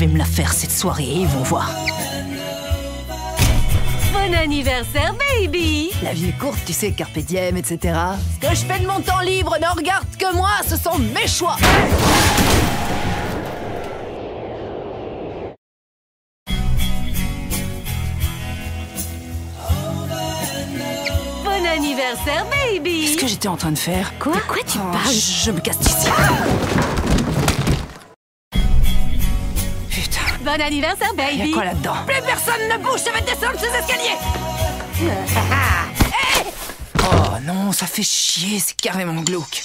vais me la faire cette soirée, ils vont voir. Bon anniversaire, baby La vie est courte, tu sais, carpe diem, etc. Ce que je fais de mon temps libre ne regarde que moi, ce sont mes choix Bon anniversaire, baby Qu'est-ce que j'étais en train de faire? Quoi? Quoi tu Oh, parles? Je me casse d'ici. Bon anniversaire, y baby a quoi là-dedans Plus personne ne bouge, je vais descendre ces escaliers Oh non, ça fait chier, c'est carrément glauque.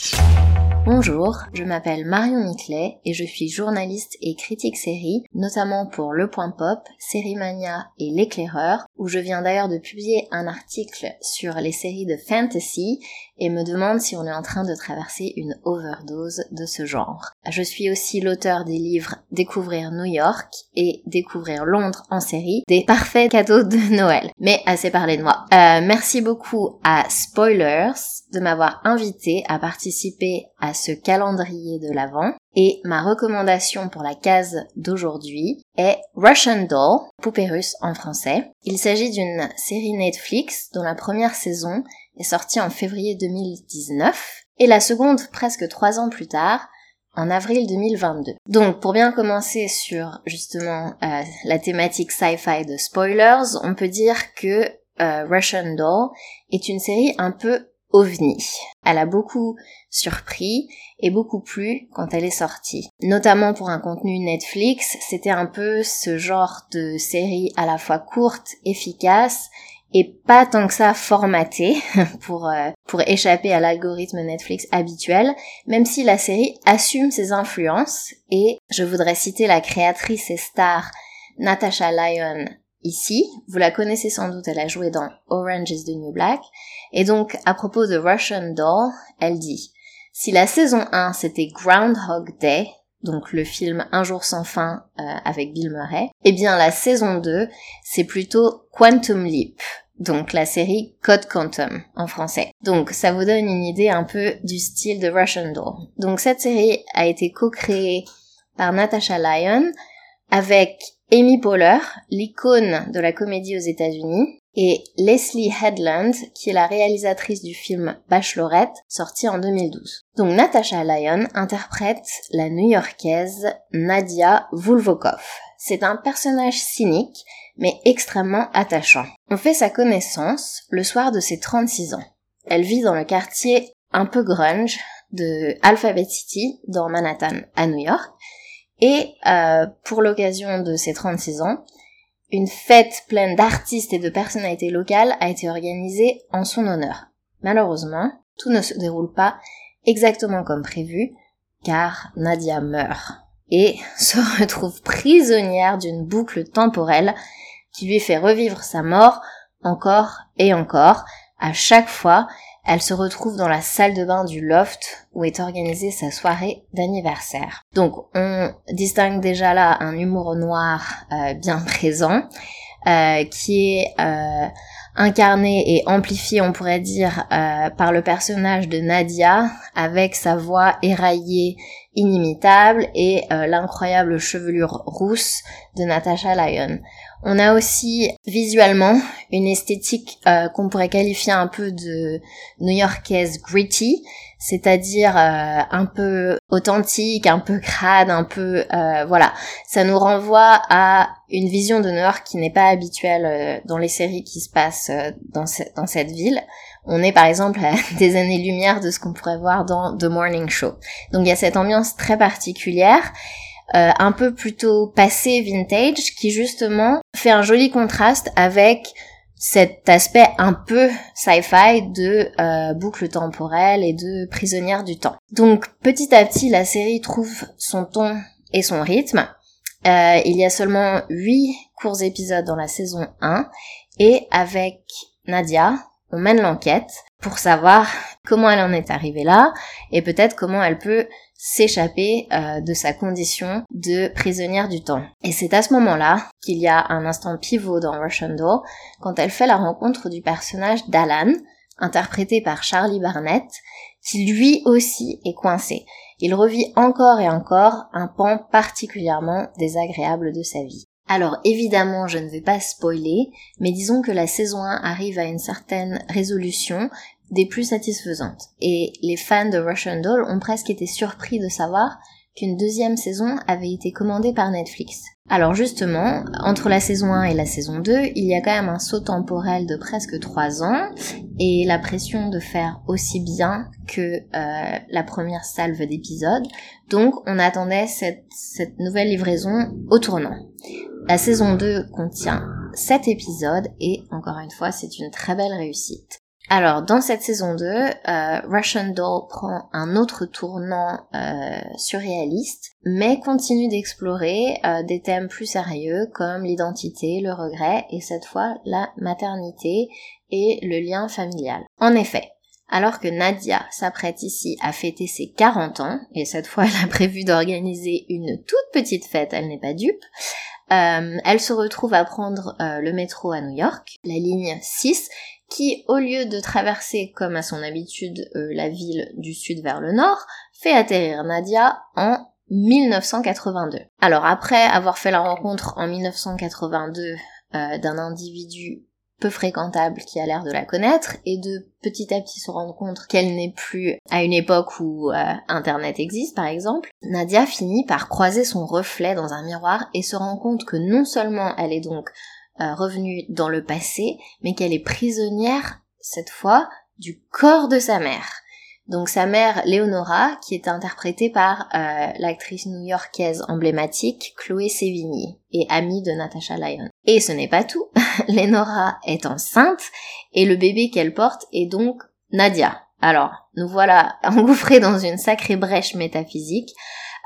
Bonjour, je m'appelle Marion Miclet et je suis journaliste et critique série, notamment pour Le Point Pop, Série Mania et L'éclaireur, où je viens d'ailleurs de publier un article sur les séries de fantasy et me demande si on est en train de traverser une overdose de ce genre. Je suis aussi l'auteur des livres Découvrir New York et Découvrir Londres en série, des parfaits cadeaux de Noël. Mais assez parlé de moi. Euh, merci beaucoup à Spoilers de m'avoir invité à participer à ce calendrier de l'Avent. Et ma recommandation pour la case d'aujourd'hui est Russian Doll, poupée russe en français. Il s'agit d'une série Netflix dont la première saison est sortie en février 2019 et la seconde presque trois ans plus tard en avril 2022. Donc pour bien commencer sur justement euh, la thématique sci-fi de spoilers, on peut dire que euh, Russian Doll est une série un peu ovni. Elle a beaucoup surpris et beaucoup plu quand elle est sortie. Notamment pour un contenu Netflix, c'était un peu ce genre de série à la fois courte, efficace et pas tant que ça formatée pour euh, pour échapper à l'algorithme Netflix habituel, même si la série assume ses influences et je voudrais citer la créatrice et star Natasha Lyon ici. Vous la connaissez sans doute, elle a joué dans Orange is the New Black. Et donc, à propos de Russian Doll, elle dit Si la saison 1 c'était Groundhog Day, donc le film Un jour sans fin euh, avec Bill Murray, eh bien la saison 2 c'est plutôt Quantum Leap, donc la série Code Quantum en français. Donc ça vous donne une idée un peu du style de Russian Doll. Donc cette série a été co-créée par Natasha Lyon avec Amy Poehler, l'icône de la comédie aux États-Unis, et Leslie Headland, qui est la réalisatrice du film Bachelorette, sorti en 2012. Donc Natasha Lyon interprète la new-yorkaise Nadia Vulvokov. C'est un personnage cynique, mais extrêmement attachant. On fait sa connaissance le soir de ses 36 ans. Elle vit dans le quartier un peu grunge de Alphabet City, dans Manhattan, à New York, et euh, pour l'occasion de ses 36 ans, une fête pleine d'artistes et de personnalités locales a été organisée en son honneur. Malheureusement, tout ne se déroule pas exactement comme prévu, car Nadia meurt et se retrouve prisonnière d'une boucle temporelle qui lui fait revivre sa mort encore et encore. À chaque fois, elle se retrouve dans la salle de bain du loft où est organisée sa soirée d'anniversaire. Donc on distingue déjà là un humour noir euh, bien présent euh, qui est euh, incarné et amplifié on pourrait dire par le personnage de Nadia avec sa voix éraillée inimitable et l'incroyable chevelure rousse de Natasha Lyon. On a aussi visuellement une esthétique euh, qu'on pourrait qualifier un peu de new-yorkaise gritty, c'est-à-dire euh, un peu authentique, un peu crade, un peu euh, voilà. Ça nous renvoie à une vision de New qui n'est pas habituelle dans les séries qui se passent dans, dans cette ville. On est par exemple à des années-lumière de ce qu'on pourrait voir dans The Morning Show. Donc il y a cette ambiance très particulière. Euh, un peu plutôt passé vintage qui justement fait un joli contraste avec cet aspect un peu sci-fi de euh, boucle temporelle et de prisonnière du temps. Donc petit à petit la série trouve son ton et son rythme. Euh, il y a seulement 8 courts épisodes dans la saison 1 et avec Nadia, on mène l'enquête pour savoir comment elle en est arrivée là et peut-être comment elle peut s'échapper euh, de sa condition de prisonnière du temps. Et c'est à ce moment-là qu'il y a un instant pivot dans Russian Doll quand elle fait la rencontre du personnage d'Alan, interprété par Charlie Barnett, qui lui aussi est coincé. il revit encore et encore un pan particulièrement désagréable de sa vie. Alors évidemment, je ne vais pas spoiler, mais disons que la saison 1 arrive à une certaine résolution des plus satisfaisantes. Et les fans de Russian Doll ont presque été surpris de savoir qu'une deuxième saison avait été commandée par Netflix. Alors justement, entre la saison 1 et la saison 2, il y a quand même un saut temporel de presque 3 ans et la pression de faire aussi bien que euh, la première salve d'épisodes. Donc on attendait cette, cette nouvelle livraison au tournant. La saison 2 contient 7 épisodes et encore une fois c'est une très belle réussite. Alors, dans cette saison 2, euh, Russian Doll prend un autre tournant euh, surréaliste, mais continue d'explorer euh, des thèmes plus sérieux comme l'identité, le regret et cette fois la maternité et le lien familial. En effet, alors que Nadia s'apprête ici à fêter ses 40 ans, et cette fois elle a prévu d'organiser une toute petite fête, elle n'est pas dupe, elle se retrouve à prendre le métro à New York, la ligne 6, qui, au lieu de traverser comme à son habitude euh, la ville du sud vers le nord, fait atterrir Nadia en 1982. Alors après avoir fait la rencontre en 1982 euh, d'un individu peu fréquentable qui a l'air de la connaître et de petit à petit se rendre compte qu'elle n'est plus à une époque où euh, Internet existe par exemple, Nadia finit par croiser son reflet dans un miroir et se rend compte que non seulement elle est donc revenue dans le passé, mais qu'elle est prisonnière, cette fois, du corps de sa mère. Donc sa mère, Leonora, qui est interprétée par euh, l'actrice new-yorkaise emblématique Chloé Sevigny et amie de Natasha Lyon. Et ce n'est pas tout, Leonora est enceinte et le bébé qu'elle porte est donc Nadia. Alors, nous voilà engouffrés dans une sacrée brèche métaphysique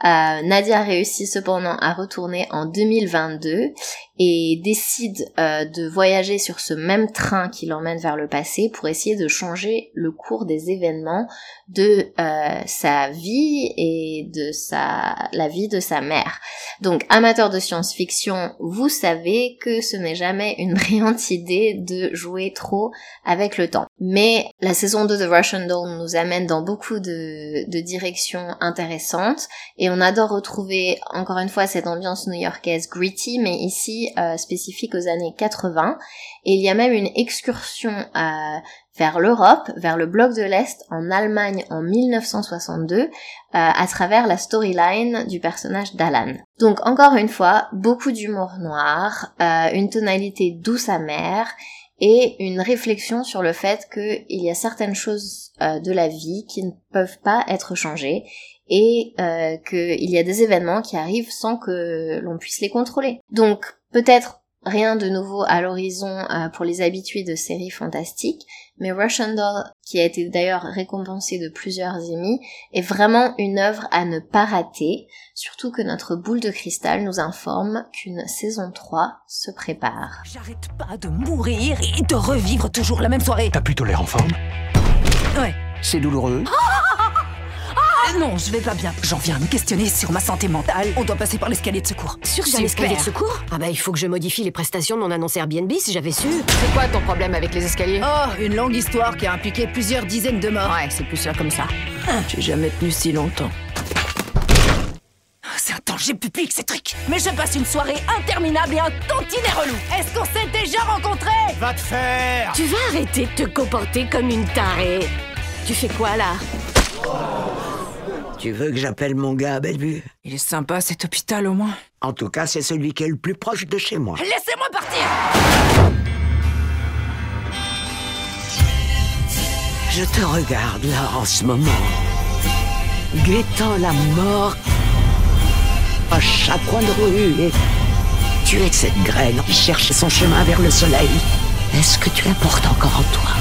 euh, Nadia réussit cependant à retourner en 2022 et décide euh, de voyager sur ce même train qui l'emmène vers le passé pour essayer de changer le cours des événements de euh, sa vie et de sa la vie de sa mère. Donc amateur de science-fiction, vous savez que ce n'est jamais une brillante idée de jouer trop avec le temps. Mais la saison 2 de Russian Doll nous amène dans beaucoup de, de directions intéressantes et on adore retrouver encore une fois cette ambiance new-yorkaise gritty mais ici euh, spécifique aux années 80 et il y a même une excursion à vers l'Europe, vers le bloc de l'Est, en Allemagne en 1962, euh, à travers la storyline du personnage d'Alan. Donc encore une fois, beaucoup d'humour noir, euh, une tonalité douce amère, et une réflexion sur le fait qu'il y a certaines choses euh, de la vie qui ne peuvent pas être changées et qu'il y a des événements qui arrivent sans que l'on puisse les contrôler. Donc peut-être rien de nouveau à l'horizon pour les habitués de séries fantastiques, mais Russian Doll, qui a été d'ailleurs récompensé de plusieurs Emmy, est vraiment une œuvre à ne pas rater, surtout que notre boule de cristal nous informe qu'une saison 3 se prépare. J'arrête pas de mourir et de revivre toujours la même soirée. T'as plutôt l'air en forme? Ouais. C'est douloureux non, je vais pas bien. J'en viens à me questionner sur ma santé mentale. On doit passer par l'escalier de secours. Sur l'escalier de secours Ah bah il faut que je modifie les prestations de mon annonce Airbnb si j'avais su. C'est quoi ton problème avec les escaliers? Oh, une longue histoire qui a impliqué plusieurs dizaines de morts. Ouais, c'est plus sûr comme ça. J'ai jamais tenu si longtemps. C'est un danger public ces trucs Mais je passe une soirée interminable et un tantinet relou Est-ce qu'on s'est déjà rencontrés? Va te faire Tu vas arrêter de te comporter comme une tarée. Tu fais quoi là? Tu veux que j'appelle mon gars à Bellevue? Il est sympa cet hôpital au moins. En tout cas, c'est celui qui est le plus proche de chez moi. Laissez-moi partir Je te regarde là en ce moment, guettant la mort à chaque coin de rue et tu es cette graine qui cherche son chemin vers le soleil. Est-ce que tu la portes encore en toi?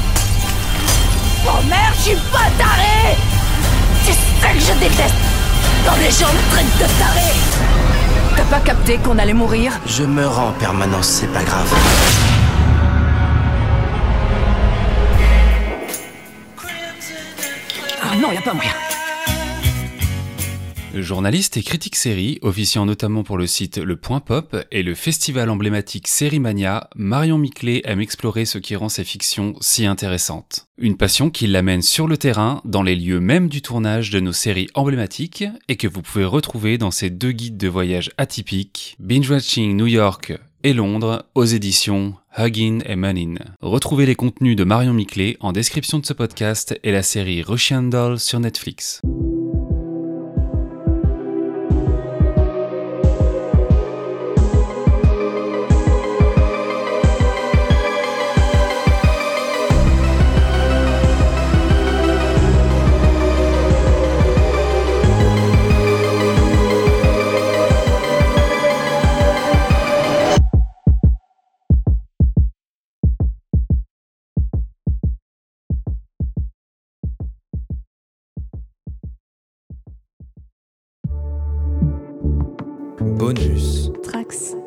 Oh merde, je suis pas taré C'est ça que je déteste Quand les gens me traitent de taré T'as pas capté qu'on allait mourir? Je meurs en permanence, c'est pas grave. Ah non, y a pas moyen. Journaliste et critique série, officiant notamment pour le site Le Point Pop et le festival emblématique Sérimania, Marion Miclet aime explorer ce qui rend ses fictions si intéressantes. Une passion qui l'amène sur le terrain, dans les lieux même du tournage de nos séries emblématiques, et que vous pouvez retrouver dans ses deux guides de voyage atypiques, Binge Watching New York et Londres, aux éditions Huggin et Manin. Retrouvez les contenus de Marion Miclet en description de ce podcast et la série Russian Doll sur Netflix. Bonus. Trax.